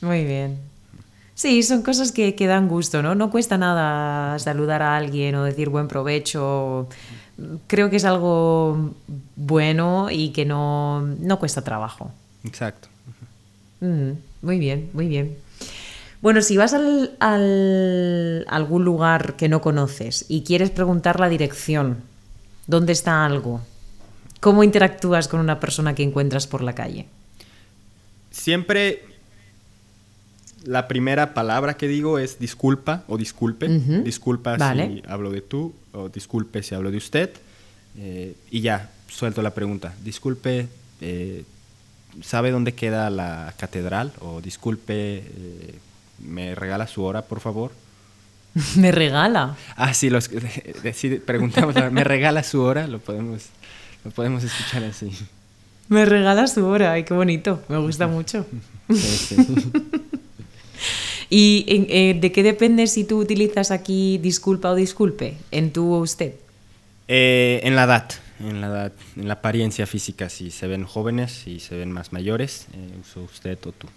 Muy bien. Sí, son cosas que, que dan gusto, ¿no? No cuesta nada saludar a alguien o decir buen provecho. Creo que es algo bueno y que no, no cuesta trabajo. Exacto. muy bien, muy bien. Bueno, si vas al, al, a algún lugar que no conoces y quieres preguntar la dirección, ¿dónde está algo? ¿Cómo interactúas con una persona que encuentras por la calle? Siempre la primera palabra que digo es disculpa o disculpe. Disculpa si hablo de tú o disculpe si hablo de usted. Eh, y ya, suelto la pregunta. Disculpe, eh, ¿sabe dónde queda la catedral? O disculpe, eh, ¿me regala su hora, por favor? ¿Me regala? Ah, sí, los, preguntamos, ¿me regala su hora? Lo podemos lo podemos escuchar así. Me regala su hora, ay, qué bonito, me gusta mucho. ¿Y eh, de qué depende si tú utilizas aquí disculpa o disculpe? ¿En tú o usted? Eh, en la edad, en la edad, en la apariencia física, si se ven jóvenes, si se ven más mayores, eh, uso usted o tú.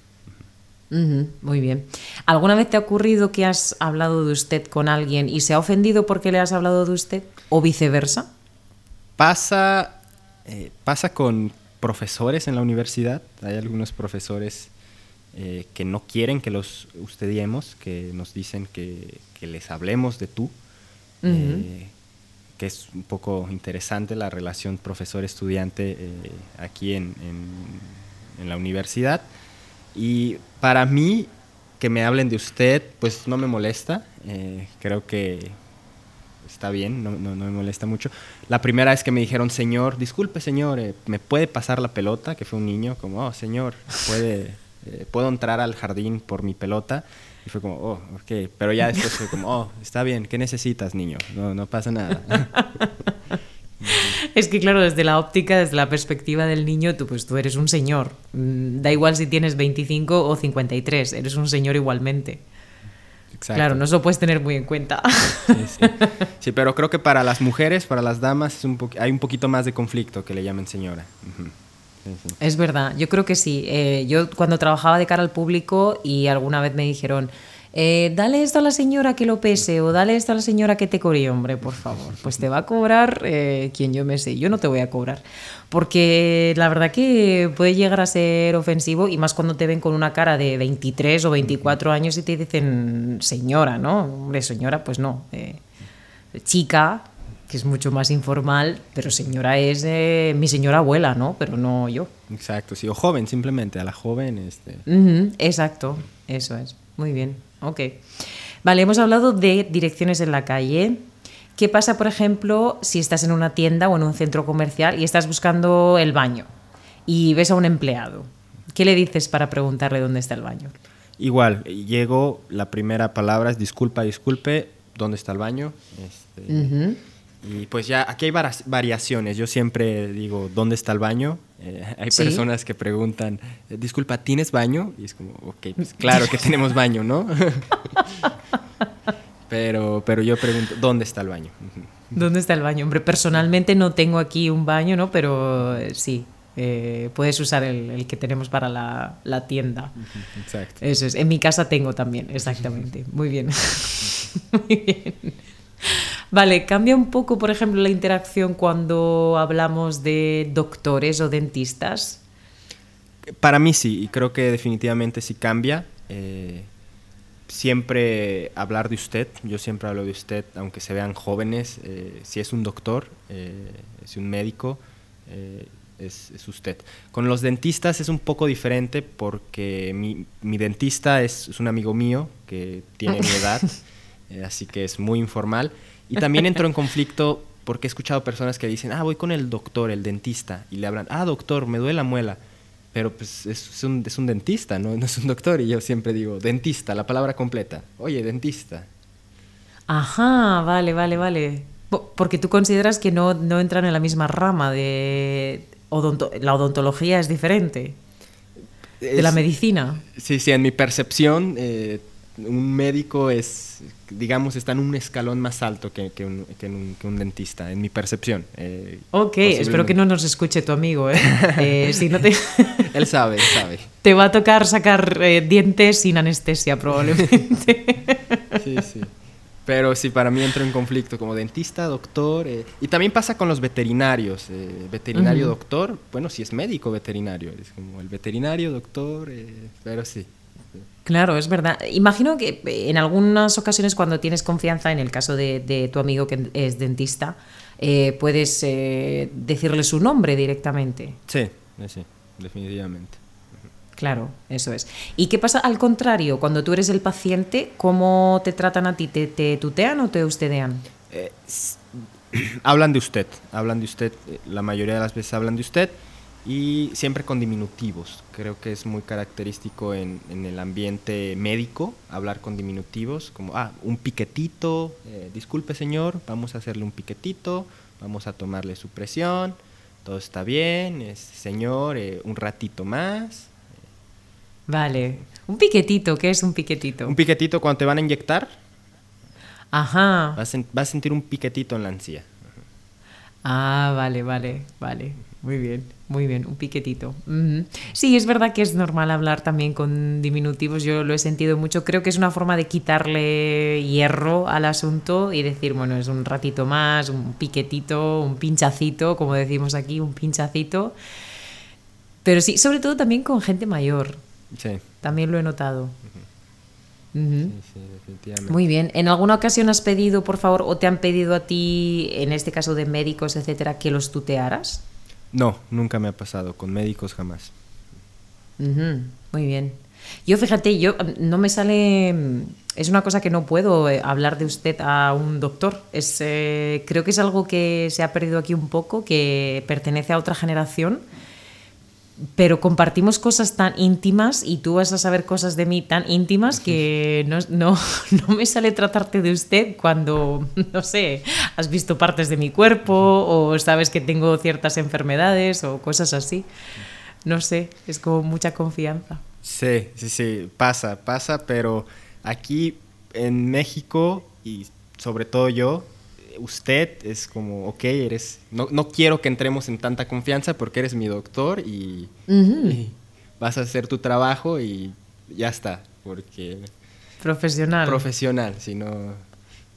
muy bien. ¿Alguna vez te ha ocurrido que has hablado de usted con alguien y se ha ofendido porque le has hablado de usted? ¿O viceversa? Pasa eh, pasa con profesores en la universidad. Hay algunos profesores eh, que no quieren que los estudiemos, que nos dicen que, les hablemos de tú, eh, que es un poco interesante la relación profesor-estudiante aquí en, en, la universidad. Y para mí, que me hablen de usted, pues no me molesta. creo que está bien, no, no, me molesta mucho. La primera vez que me dijeron, señor, disculpe señor, eh, ¿me puede pasar la pelota? Que fue un niño, como, oh, señor, ¿puede, eh, ¿puedo entrar al jardín por mi pelota? Y fue como, oh, ok. Pero ya después fue como, oh, está bien, ¿qué necesitas, niño? No, no pasa nada. Es que claro, desde la óptica, desde la perspectiva del niño, tú pues tú eres un señor. Mm, da igual si tienes 25 o 53, eres un señor igualmente. Claro, no eso lo puedes tener muy en cuenta. Sí, pero creo que para las mujeres, para las damas, hay un poquito más de conflicto que le llamen señora. Es verdad, yo creo que sí. Eh, yo cuando trabajaba de cara al público y alguna vez me dijeron, eh, dale esto a la señora que lo pese o dale esto a la señora que te cobre, hombre, por favor. Pues te va a cobrar eh, quien yo me sé, yo no te voy a cobrar. Porque la verdad que puede llegar a ser ofensivo y más cuando te ven con una cara de 23 o 24 años y te dicen señora, ¿no? Hombre, señora, pues no. Eh, chica, que es mucho más informal, pero señora es mi señora abuela, ¿no? Pero no yo. Exacto, sí, o joven simplemente, a la joven. Este... exacto, eso es. Muy bien. Ok. Vale, hemos hablado de direcciones en la calle. ¿Qué pasa, por ejemplo, si estás en una tienda o en un centro comercial y estás buscando el baño y ves a un empleado? ¿Qué le dices para preguntarle dónde está el baño? Igual, llego, la primera palabra es disculpa, disculpe, ¿dónde está el baño? Este, y pues ya, aquí hay variaciones. Yo siempre digo, ¿dónde está el baño? Eh, hay personas que preguntan, eh, disculpa, ¿tienes baño? Y es como, ok, pues claro que tenemos baño, ¿no? pero, pero yo pregunto, ¿dónde está el baño? ¿Dónde está el baño? Hombre, personalmente no tengo aquí un baño, ¿no? Pero eh, sí, puedes usar el, el, que tenemos para la, la, tienda. Exacto. Eso es. En mi casa tengo también, exactamente. Muy bien. Muy bien. Vale, cambia un poco, por ejemplo, la interacción cuando hablamos de doctores o dentistas. Para mí sí, y creo que definitivamente sí cambia. Eh, siempre hablar de usted, yo siempre hablo de usted, aunque se vean jóvenes, eh, si es un doctor, eh, si es un médico, eh, es, es, usted. Con los dentistas es un poco diferente porque mi, mi dentista es, es, un amigo mío que tiene mi edad, eh, así que es muy informal. Y también entro en conflicto porque he escuchado personas que dicen, ah, voy con el doctor, el dentista, y le hablan, ah, doctor, me duele la muela pero pues es un, es un dentista, ¿no? no es un doctor. Y yo siempre digo, dentista, la palabra completa. Oye, dentista. Ajá, vale, vale, vale. Porque tú consideras que no, no entran en la misma rama de... Odonto la odontología es diferente de la medicina. Sí, sí, en mi percepción, eh, un médico es, digamos, está en un escalón más alto que, que, un, que, un, que un, dentista, en mi percepción. Eh, ok, espero que no nos escuche tu amigo, ¿eh? eh si no te... él sabe, él sabe. Te va a tocar sacar eh, dientes sin anestesia, probablemente. sí, sí. Pero sí, para mí entro en conflicto como dentista, doctor. Eh, y también pasa con los veterinarios. Eh, veterinario, uh -huh. doctor. Bueno, si es médico veterinario. Es como el veterinario, doctor. Pero sí. Claro, es verdad. Imagino que en algunas ocasiones cuando tienes confianza, en el caso de, de tu amigo que es dentista, eh, puedes eh, decirle su nombre directamente. Sí, sí, definitivamente. Claro, eso es. ¿Y qué pasa al contrario? Cuando tú eres el paciente, ¿cómo te tratan a ti? ¿Te, te tutean o te ustedean? Eh, hablan de usted, hablan de usted, la mayoría de las veces hablan de usted y siempre con diminutivos. Creo que es muy característico en, en el ambiente médico hablar con diminutivos, como, ah, un piquetito, eh, disculpe señor, vamos a hacerle un piquetito, vamos a tomarle su presión, todo está bien, es, señor, eh, un ratito más. Vale, un piquetito, ¿qué es un piquetito? Un piquetito cuando te van a inyectar. Ajá. Vas, en, vas a sentir un piquetito en la encía. Ah, vale, vale, vale. Muy bien, muy bien, un piquetito. Uh -huh. Sí, es verdad que es normal hablar también con diminutivos, yo lo he sentido mucho. Creo que es una forma de quitarle hierro al asunto y decir, bueno, es un ratito más, un piquetito, un pinchacito, como decimos aquí, un pinchacito. Pero sí, sobre todo también con gente mayor. Sí. También lo he notado. Uh -huh. Uh -huh. Sí, sí, definitivamente. Muy bien. ¿En alguna ocasión has pedido, por favor, o te han pedido a ti, en este caso de médicos, etcétera, que los tutearas? No, nunca me ha pasado. Con médicos jamás. Uh. Muy bien. Yo, fíjate, yo no me sale. Es una cosa que no puedo eh, hablar de usted a un doctor. Es, eh, creo que es algo que se ha perdido aquí un poco, que pertenece a otra generación pero compartimos cosas tan íntimas y tú vas a saber cosas de mí tan íntimas que no, no, no, me sale tratarte de usted cuando, no sé, has visto partes de mi cuerpo o sabes que tengo ciertas enfermedades o cosas así. No sé, es como mucha confianza. Sí, sí, sí, pasa, pasa, pero aquí en México y sobre todo yo, usted es como, ok, eres, no, no, quiero que entremos en tanta confianza porque eres mi doctor y, uh -huh. y, vas a hacer tu trabajo y ya está, porque... Profesional. Profesional, si no,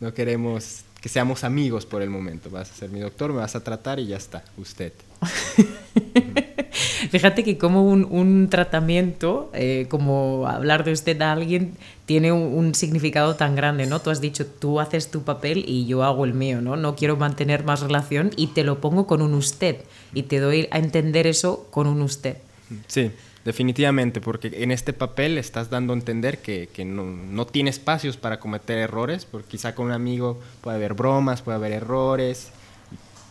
no queremos que seamos amigos por el momento. Vas a ser mi doctor, me vas a tratar y ya está, usted. Fíjate que como un, un tratamiento, eh, como hablar de usted a alguien, tiene un, un, significado tan grande, ¿no? Tú has dicho, tú haces tu papel y yo hago el mío, ¿no? No quiero mantener más relación y te lo pongo con un usted y te doy a entender eso con un usted. Sí, definitivamente, porque en este papel estás dando a entender que, que no, no, tiene espacios para cometer errores, porque quizá con un amigo puede haber bromas, puede haber errores,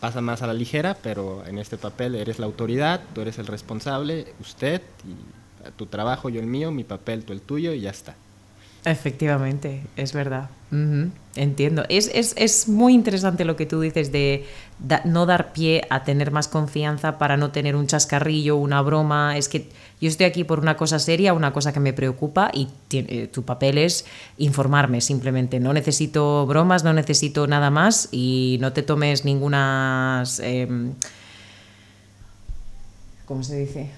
pasa más a la ligera, pero en este papel eres la autoridad, tú eres el responsable, usted, y tu trabajo, yo el mío, mi papel, tú el tuyo, y ya está. Efectivamente, es verdad. Uh -huh. Entiendo. Es, es, es, muy interesante lo que tú dices de da, no dar pie a tener más confianza para no tener un chascarrillo, una broma. Es que yo estoy aquí por una cosa seria, una cosa que me preocupa y tiene, tu papel es informarme simplemente. No necesito bromas, no necesito nada más y no te tomes ninguna... Eh, ¿Cómo se dice?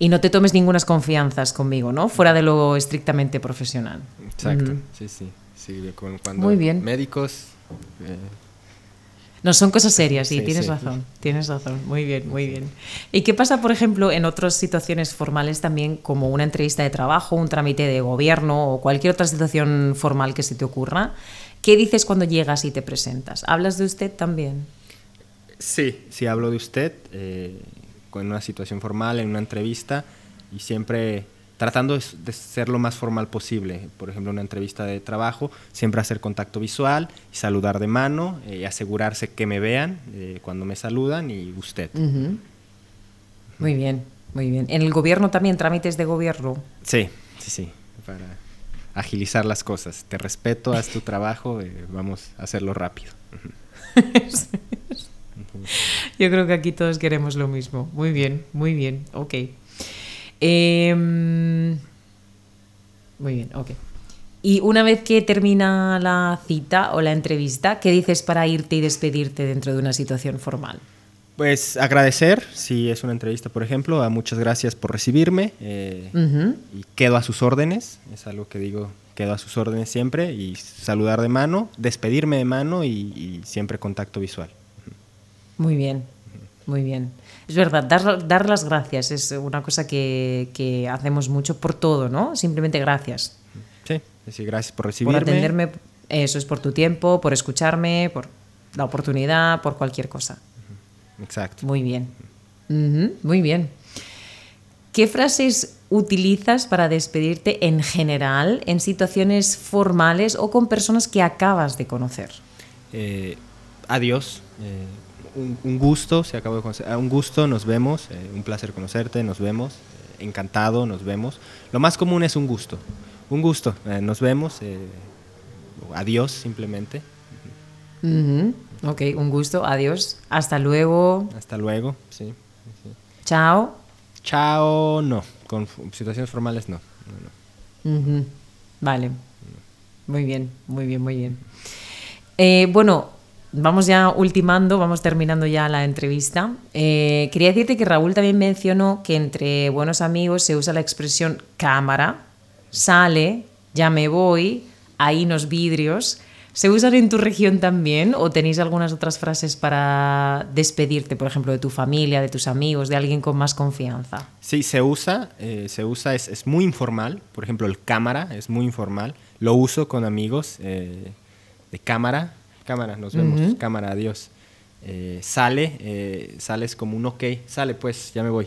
Y no te tomes ninguna confianzas conmigo, ¿no? Fuera de lo estrictamente profesional. Exacto, mm. sí, sí. Sí, cuando Muy bien. médicos... eh, No, son cosas serias, sí, Sí, tienes sí. razón, tienes razón, muy bien, muy bien. ¿Y qué pasa, por ejemplo, en otras situaciones formales también, como una entrevista de trabajo, un trámite de gobierno o cualquier otra situación formal que se te ocurra? ¿Qué dices cuando llegas y te presentas? ¿Hablas de usted también? Sí, sí hablo de usted eh, con una situación formal, en una entrevista y siempre tratando de, ser lo más formal posible. Por ejemplo, una entrevista de trabajo, siempre hacer contacto visual saludar de mano eh, y asegurarse que me vean eh, cuando me saludan y usted. Ujú. Muy bien, muy bien. ¿En el gobierno también trámites de gobierno? Sí, sí, sí, para agilizar las cosas. Te respeto, haz tu trabajo, eh, vamos a hacerlo rápido. Yo creo que aquí todos queremos lo mismo. Muy bien, muy bien, ok. Em, muy bien, ok. Y una vez que termina la cita o la entrevista, ¿qué dices para irte y despedirte dentro de una situación formal? Pues agradecer, si es una entrevista, por ejemplo, a muchas gracias por recibirme eh, y quedo a sus órdenes, es algo que digo, quedo a sus órdenes siempre y saludar de mano, despedirme de mano y, y siempre contacto visual. Muy bien, muy bien. Es verdad, dar, dar las gracias es una cosa que, que hacemos mucho por todo, ¿no? Simplemente gracias. Sí, sí, gracias por Por recibirme. atenderme, eso es por tu tiempo, por escucharme, por la oportunidad, por cualquier cosa. Exacto. Muy bien. Muy bien. ¿Qué frases utilizas para despedirte en general en situaciones formales o con personas que acabas de conocer? Eh, adiós. eh, un, un gusto, se acabó de conocer. ah, Un gusto, nos vemos. eh, un placer conocerte, nos vemos. eh, encantado, nos vemos. Lo más común es un gusto. Un gusto, eh, nos vemos. adiós, simplemente. Ujú, Ok, un gusto, adiós, hasta luego, Hasta luego. Sí. sí. chao. Chao, no. Con situaciones formales, no. no, Vale, muy bien, muy bien, muy bien. Eh, bueno, vamos ya ultimando, vamos terminando ya la entrevista. Eh, quería decirte que Raúl también mencionó que entre buenos amigos se usa la expresión cámara, sale, ya me voy, ahí nos vidrios. ¿Se usan en tu región también o tenéis algunas otras frases para despedirte, por ejemplo, de tu familia, de tus amigos, de alguien con más confianza? Sí, se usa, eh, se usa, es, es muy informal. Por ejemplo, el cámara es muy informal. Lo uso con amigos eh, de cámara. Cámara, nos vemos. Cámara, adiós. Eh, sale, eh, sales como un ok. Sale, pues, ya me voy.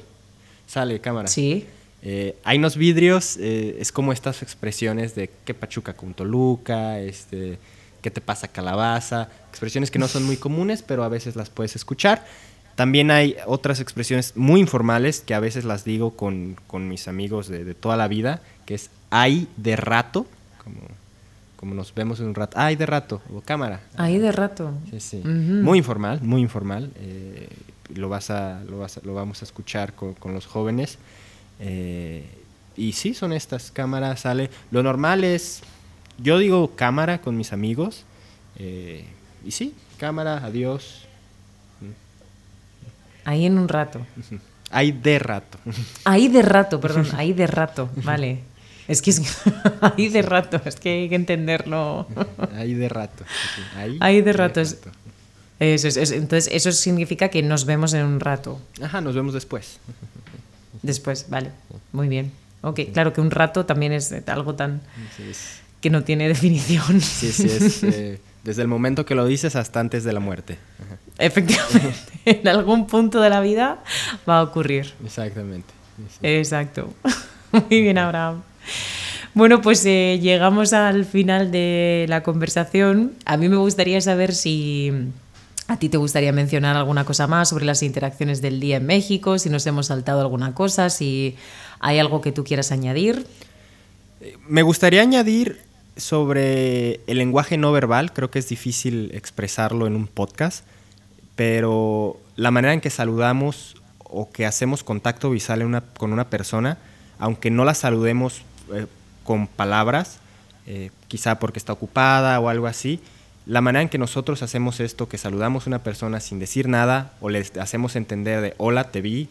Sale, cámara. Sí. Eh, hay unos vidrios, eh, es como estas expresiones de qué pachuca con Toluca, este, qué te pasa calabaza, expresiones que no son muy comunes, pero a veces las puedes escuchar. También hay otras expresiones muy informales que a veces las digo con, con mis amigos de, de toda la vida, que es ay de rato, como, como nos vemos en un rato, ay de rato, o cámara. Ahí de rato. Sí, sí. Ujú. Muy informal, muy informal. eh, lo, vas a, lo, vas a- lo vamos a escuchar con, con los jóvenes. eh, y sí, son estas cámaras, sale. Lo normal es, yo digo cámara con mis amigos. eh, y sí, cámara, adiós. Ahí en un rato. Hay de rato. Ahí de rato, perdón, ahí de rato, vale. Es que es ahí de rato, es que hay que entenderlo. Hay de rato. sí, ahí Ahí de rato es- Eso es- es- entonces, eso significa que nos vemos en un rato. Ajá, nos vemos después. Después, vale. Muy bien. Ok, claro que un rato también es algo tan Sí, es- que no tiene definición. sí, sí, es eh, desde el momento que lo dices hasta antes de la muerte. Ajá, Efectivamente, en algún punto de la vida va a ocurrir. Exactamente. sí. Exacto. Muy bien, Abraham. Bueno, pues eh, llegamos al final de la conversación. A mí me gustaría saber si a ti te gustaría mencionar alguna cosa más sobre las interacciones del día en México, si nos hemos saltado alguna cosa, si hay algo que tú quieras añadir. Me gustaría añadir sobre el lenguaje no verbal, creo que es difícil expresarlo en un podcast, pero la manera en que saludamos o que hacemos contacto visual con una persona, aunque no la saludemos eh, con palabras, eh, quizá porque está ocupada o algo así, la manera en que nosotros hacemos esto, que saludamos a una persona sin decir nada o le hacemos entender de hola, te vi,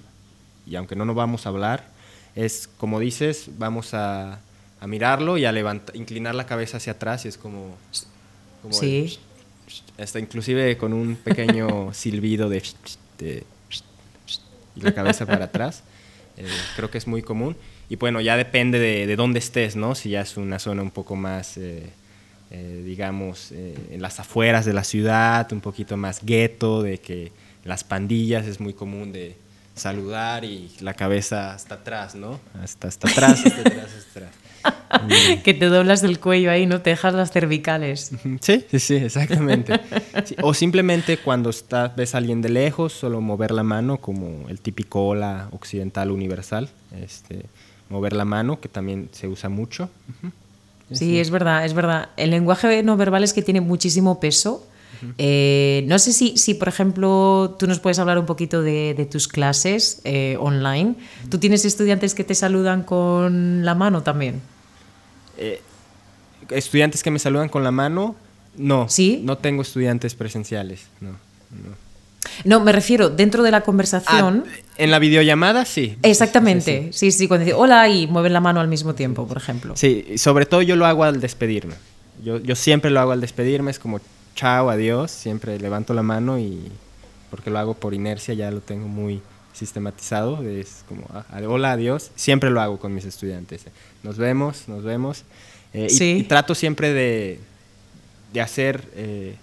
y aunque no nos vamos a hablar, es como dices, vamos a, a mirarlo y a levantar, inclinar la cabeza hacia atrás y es como... como Sí. el- hasta inclusive con un pequeño silbido de, de- y la cabeza para atrás. Eh, creo que es muy común. Y bueno, ya depende de, de dónde estés, ¿no? Si ya es una zona un poco más, eh, eh, digamos, eh, en las afueras de la ciudad, un poquito más gueto, de que las pandillas es muy común de saludar y la cabeza hasta atrás, ¿no? Hasta, hasta atrás, hasta atrás, hasta atrás. Que te doblas el cuello ahí, no te dejas las cervicales. Sí, sí, sí, exactamente. Sí, O simplemente cuando estás, ves a alguien de lejos, solo mover la mano, como el típico hola occidental universal, este, mover la mano, que también se usa mucho. Sí, es verdad, es verdad. El lenguaje no verbal es que tiene muchísimo peso. Eh, no sé si, si, por ejemplo, tú nos puedes hablar un poquito de, de tus clases eh, online. ¿Tú tienes estudiantes que te saludan con la mano también? Eh, estudiantes que me saludan con la mano, no. ¿Sí? No tengo estudiantes presenciales, no. no. No, me refiero dentro de la conversación. Ah, en la videollamada, sí. Exactamente, sí, sí, cuando dice hola y mueven la mano al mismo tiempo, por ejemplo. Sí, sobre todo yo lo hago al despedirme. Yo, yo siempre lo hago al despedirme, es como chao, adiós, siempre levanto la mano y porque lo hago por inercia, ya lo tengo muy sistematizado, es como ah, hola, adiós, siempre lo hago con mis estudiantes. Nos vemos, nos vemos. Eh, y- Sí. y, trato siempre de, de hacer eh,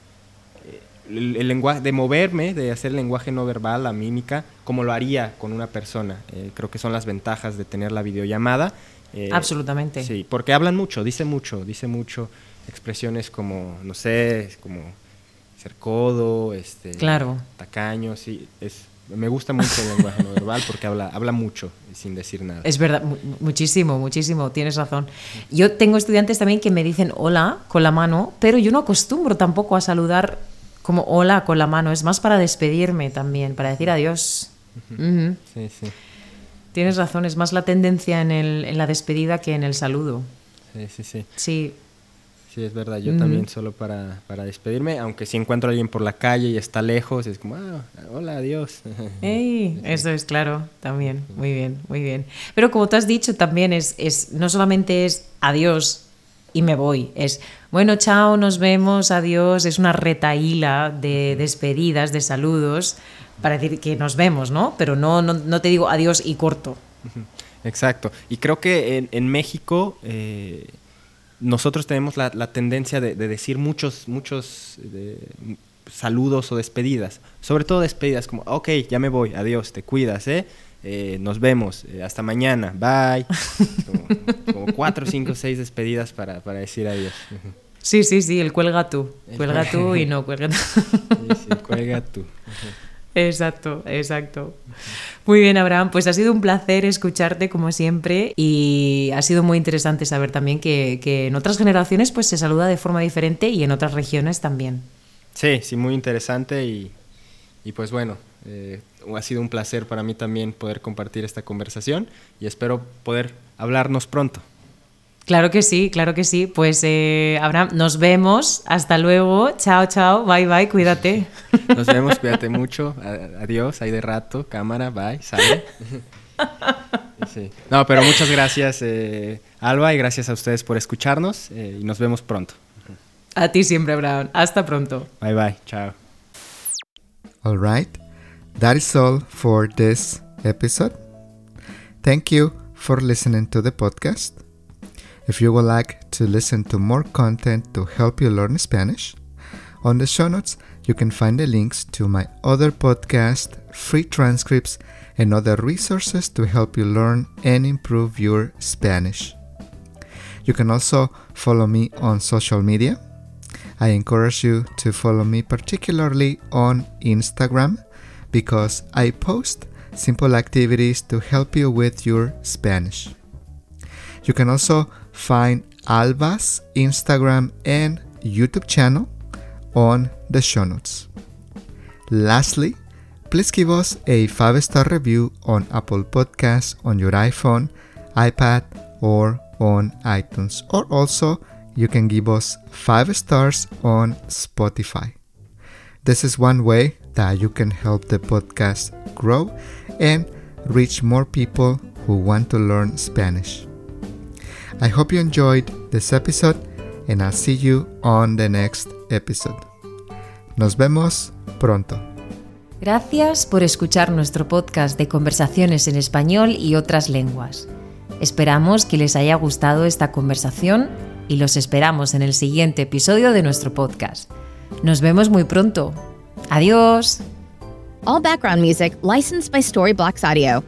el, el lenguaje, de moverme, de hacer el lenguaje no verbal, la mímica, como lo haría con una persona. Eh, creo que son las ventajas de tener la videollamada. Eh, Absolutamente. Sí, porque hablan mucho, dice mucho, dice mucho expresiones como, no sé, como ser codo, este, Claro. tacaño, sí, es, me gusta mucho el lenguaje no verbal porque habla, habla mucho sin decir nada. Es verdad, mu- muchísimo, muchísimo, tienes razón. Yo tengo estudiantes también que me dicen hola con la mano, pero yo no acostumbro tampoco a saludar como hola con la mano, es más para despedirme también, para decir adiós. Sí, sí, Tienes razón, es más la tendencia en, el- en la despedida que en el saludo. sí, sí, sí, Sí, sí, es verdad, yo también solo para, para despedirme, aunque si encuentro a alguien por la calle y está lejos, es como, ah, hola, adiós. Ey, eso es claro, también, muy bien, muy bien. Pero como tú has dicho, también es, es no solamente es adiós y me voy, es bueno, chao, nos vemos, adiós, es una retaíla de despedidas, de saludos, para decir que nos vemos, ¿no? Pero no, no, no te digo adiós y corto. Exacto. Y creo que en, en México eh, nosotros tenemos la, la tendencia de, de decir muchos, muchos m- saludos o despedidas. Sobre todo despedidas como, ok, ya me voy, adiós, te cuidas, ¿eh? Eh, nos vemos, eh, hasta mañana, bye. Como, como cuatro, cinco, seis despedidas para, para decir adiós. Sí, sí, sí, el cuelga tú, El cuelga cuelga- tú y no cuelga tú. Sí, sí, cuelga tú. Exacto, exacto. Muy bien, Abraham, pues ha sido un placer escucharte como siempre y ha sido muy interesante saber también que, que en otras generaciones pues se saluda de forma diferente y en otras regiones también. Sí, sí, muy interesante y, y pues bueno, eh, ha sido un placer para mí también poder compartir esta conversación y espero poder hablarnos pronto. Claro que sí, claro que sí. Pues eh, Abraham, nos vemos. Hasta luego. Chao, chao. Bye, bye. Cuídate. Nos vemos, cuídate mucho. A- Adiós, ahí de rato, cámara, bye, sale. Sí. No, pero muchas gracias, eh, Alba, y gracias a ustedes por escucharnos eh, y nos vemos pronto. A ti siempre, Abraham. Hasta pronto. Bye, bye, chao. All right, that is all for this episode. Thank you for listening to the podcast. If you would like to listen to more content to help you learn Spanish, on the show notes you can find the links to my other podcast, free transcripts, and other resources to help you learn and improve your Spanish. You can also follow me on social media. I encourage you to follow me particularly on Instagram because I post simple activities to help you with your Spanish. You can also find Alba's Instagram and YouTube channel on the show notes. Lastly, please give us a 5 star review on Apple Podcasts on your iPhone, iPad, or on iTunes. Or also, you can give us 5 stars on Spotify. This is one way that you can help the podcast grow and reach more people who want to learn Spanish. I hope you enjoyed this episode and I'll see you on the next episode. Nos vemos pronto. Gracias por escuchar nuestro podcast de conversaciones en español y otras lenguas. Esperamos que les haya gustado esta conversación y los esperamos en el siguiente episodio de nuestro podcast. Nos vemos muy pronto. Adiós. All background music licensed by Storyblocks Audio.